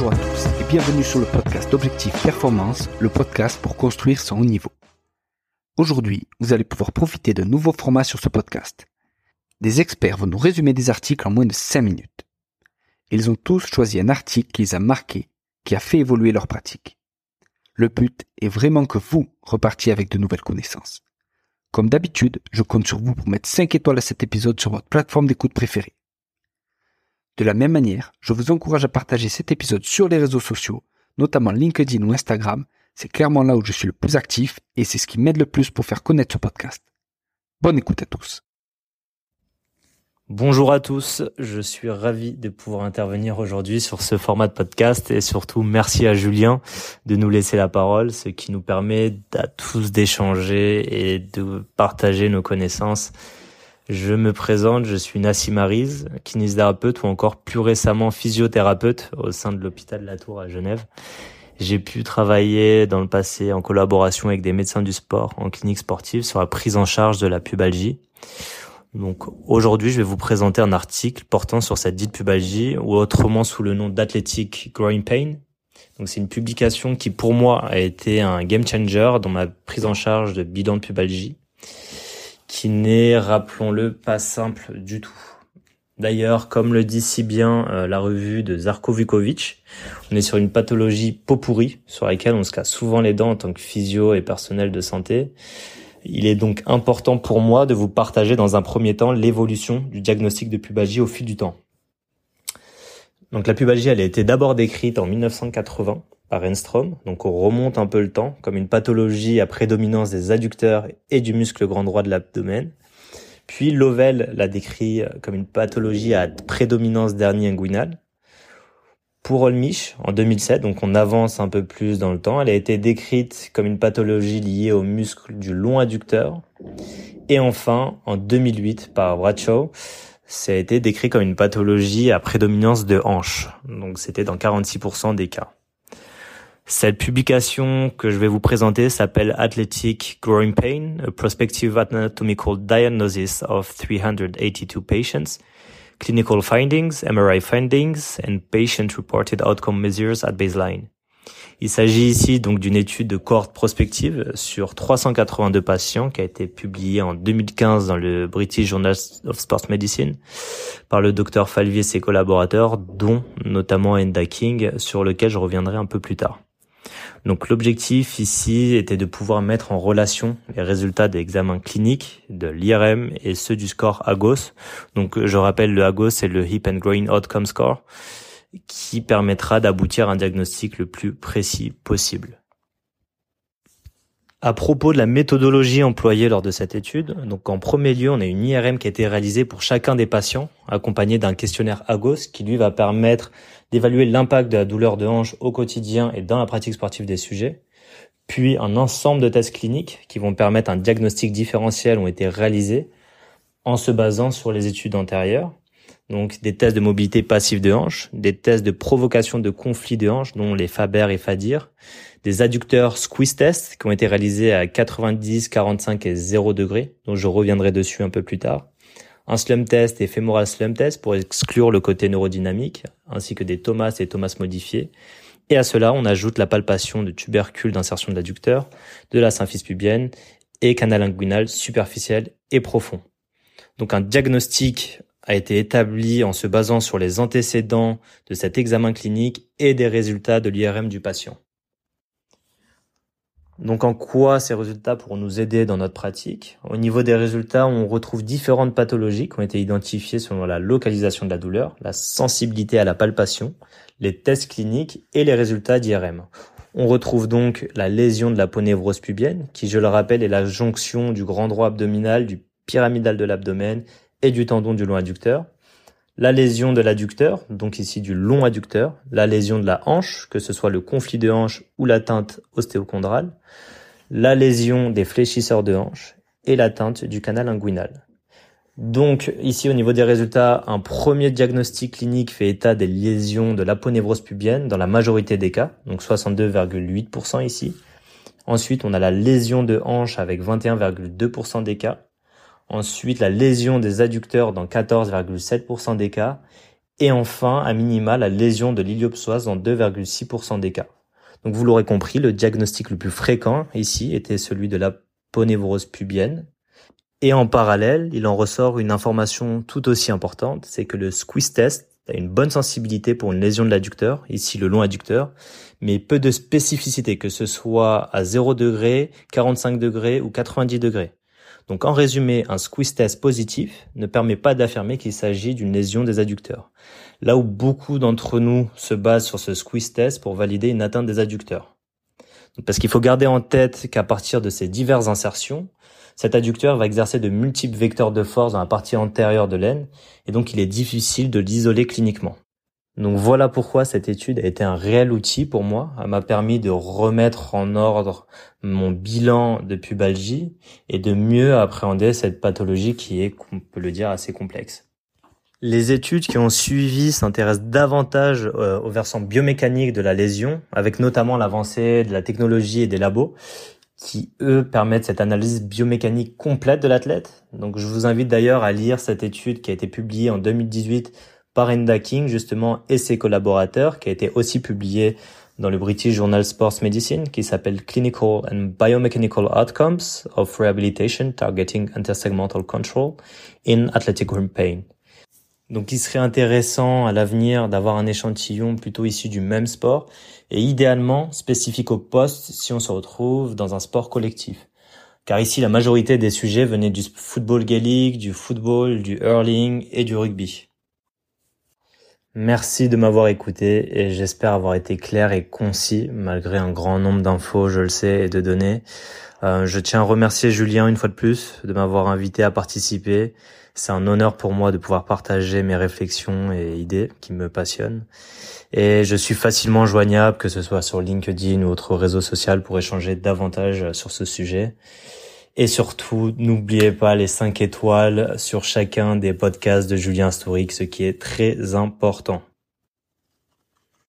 Bonjour à tous et bienvenue sur le podcast Objectif Performance, le podcast pour construire son haut niveau. Aujourd'hui, vous allez pouvoir profiter d'un nouveau format sur ce podcast. Des experts vont nous résumer des articles en moins de 5 minutes. Ils ont tous choisi un article qui les a marqués, qui a fait évoluer leur pratique. Le but est vraiment que vous repartiez avec de nouvelles connaissances. Comme d'habitude, je compte sur vous pour mettre 5 étoiles à cet épisode sur votre plateforme d'écoute préférée. De la même manière, je vous encourage à partager cet épisode sur les réseaux sociaux, notamment LinkedIn ou Instagram. C'est clairement là où je suis le plus actif et c'est ce qui m'aide le plus pour faire connaître ce podcast. Bonne écoute à tous. Bonjour à tous, je suis ravi de pouvoir intervenir aujourd'hui sur ce format de podcast et surtout merci à Julien de nous laisser la parole, ce qui nous permet à tous d'échanger et de partager nos connaissances je me présente, je suis Nassim Ariz, kinésithérapeute ou encore plus récemment physiothérapeute au sein de l'hôpital de la Tour à Genève. J'ai pu travailler dans le passé en collaboration avec des médecins du sport en clinique sportive sur la prise en charge de la pubalgie. Donc aujourd'hui, je vais vous présenter un article portant sur cette dite pubalgie ou autrement sous le nom d'Athletic Growing Pain. Donc c'est une publication qui pour moi a été un game changer dans ma prise en charge de bilan de pubalgie qui n'est, rappelons-le, pas simple du tout. D'ailleurs, comme le dit si bien euh, la revue de Zarko Vukovic, on est sur une pathologie peau pourrie sur laquelle on se casse souvent les dents en tant que physio et personnel de santé. Il est donc important pour moi de vous partager dans un premier temps l'évolution du diagnostic de pubalgie au fil du temps. Donc la pubalgie, elle a été d'abord décrite en 1980 par Enstrom. Donc on remonte un peu le temps comme une pathologie à prédominance des adducteurs et du muscle grand droit de l'abdomen. Puis Lovell l'a décrit comme une pathologie à prédominance dernier inguinal. Pour Olmich, en 2007, donc on avance un peu plus dans le temps, elle a été décrite comme une pathologie liée au muscle du long adducteur. Et enfin, en 2008, par Bradshaw, ça a été décrit comme une pathologie à prédominance de hanche. Donc c'était dans 46% des cas. Cette publication que je vais vous présenter s'appelle Athletic Growing Pain, a prospective anatomical diagnosis of 382 patients, clinical findings, MRI findings, and patient-reported outcome measures at baseline. Il s'agit ici donc d'une étude de cohorte prospective sur 382 patients qui a été publiée en 2015 dans le British Journal of Sports Medicine par le docteur Falvier et ses collaborateurs, dont notamment Enda King, sur lequel je reviendrai un peu plus tard. Donc l'objectif ici était de pouvoir mettre en relation les résultats des examens cliniques de l'IRM et ceux du score AGOS. Donc je rappelle le AGOS c'est le Hip and Groin Outcome Score qui permettra d'aboutir à un diagnostic le plus précis possible. À propos de la méthodologie employée lors de cette étude, donc en premier lieu, on a une IRM qui a été réalisée pour chacun des patients, accompagnée d'un questionnaire AGOS qui lui va permettre d'évaluer l'impact de la douleur de hanche au quotidien et dans la pratique sportive des sujets. Puis un ensemble de tests cliniques qui vont permettre un diagnostic différentiel ont été réalisés en se basant sur les études antérieures. Donc des tests de mobilité passive de hanche, des tests de provocation de conflit de hanche, dont les Faber et Fadir, des adducteurs squeeze tests qui ont été réalisés à 90, 45 et 0 degrés, dont je reviendrai dessus un peu plus tard. Un slump test et femoral slump test pour exclure le côté neurodynamique, ainsi que des Thomas et Thomas modifiés. Et à cela, on ajoute la palpation de tubercules d'insertion de l'adducteur, de la symphyse pubienne et canal inguinal superficiel et profond. Donc un diagnostic a été établi en se basant sur les antécédents de cet examen clinique et des résultats de l'IRM du patient. Donc en quoi ces résultats pourront nous aider dans notre pratique? Au niveau des résultats, on retrouve différentes pathologies qui ont été identifiées selon la localisation de la douleur, la sensibilité à la palpation, les tests cliniques et les résultats d'IRM. On retrouve donc la lésion de la ponévrose pubienne, qui je le rappelle est la jonction du grand droit abdominal, du pyramidal de l'abdomen et du tendon du long adducteur la lésion de l'adducteur, donc ici du long adducteur, la lésion de la hanche, que ce soit le conflit de hanche ou l'atteinte ostéochondrale, la lésion des fléchisseurs de hanche et l'atteinte du canal inguinal. Donc ici au niveau des résultats, un premier diagnostic clinique fait état des lésions de l'aponévrose pubienne dans la majorité des cas, donc 62,8% ici. Ensuite, on a la lésion de hanche avec 21,2% des cas. Ensuite, la lésion des adducteurs dans 14,7% des cas Et enfin, à minima, la lésion de l'iliopsoas dans 2,6% des cas. Donc vous l'aurez compris, le diagnostic le plus fréquent ici était celui de la ponévrose pubienne. Et en parallèle, il en ressort une information tout aussi importante, c'est que le squeeze test a une bonne sensibilité pour une lésion de l'adducteur, ici le long adducteur, mais peu de spécificité, que ce soit à 0 degré, 45 degrés ou 90 degrés. Donc en résumé, un squeeze test positif ne permet pas d'affirmer qu'il s'agit d'une lésion des adducteurs. Là où beaucoup d'entre nous se basent sur ce squeeze test pour valider une atteinte des adducteurs. Parce qu'il faut garder en tête qu'à partir de ces diverses insertions, cet adducteur va exercer de multiples vecteurs de force dans la partie antérieure de l'aine, et donc il est difficile de l'isoler cliniquement. Donc voilà pourquoi cette étude a été un réel outil pour moi. Elle m'a permis de remettre en ordre mon bilan de pubalgie et de mieux appréhender cette pathologie qui est, on peut le dire, assez complexe. Les études qui ont suivi s'intéressent davantage euh, au versant biomécanique de la lésion, avec notamment l'avancée de la technologie et des labos, qui eux permettent cette analyse biomécanique complète de l'athlète. Donc je vous invite d'ailleurs à lire cette étude qui a été publiée en 2018 par Enda King justement et ses collaborateurs, qui a été aussi publiée dans le British Journal Sports Medicine, qui s'appelle Clinical and Biomechanical Outcomes of Rehabilitation Targeting Intersegmental Control in Athletic Rim Pain. Donc il serait intéressant à l'avenir d'avoir un échantillon plutôt issu du même sport et idéalement spécifique au poste si on se retrouve dans un sport collectif. Car ici la majorité des sujets venaient du football gaélique, du football, du hurling et du rugby. Merci de m'avoir écouté et j'espère avoir été clair et concis malgré un grand nombre d'infos, je le sais, et de données. Euh, je tiens à remercier Julien une fois de plus de m'avoir invité à participer c'est un honneur pour moi de pouvoir partager mes réflexions et idées qui me passionnent. Et je suis facilement joignable, que ce soit sur LinkedIn ou autre réseau social pour échanger davantage sur ce sujet. Et surtout, n'oubliez pas les 5 étoiles sur chacun des podcasts de Julien Storic, ce qui est très important.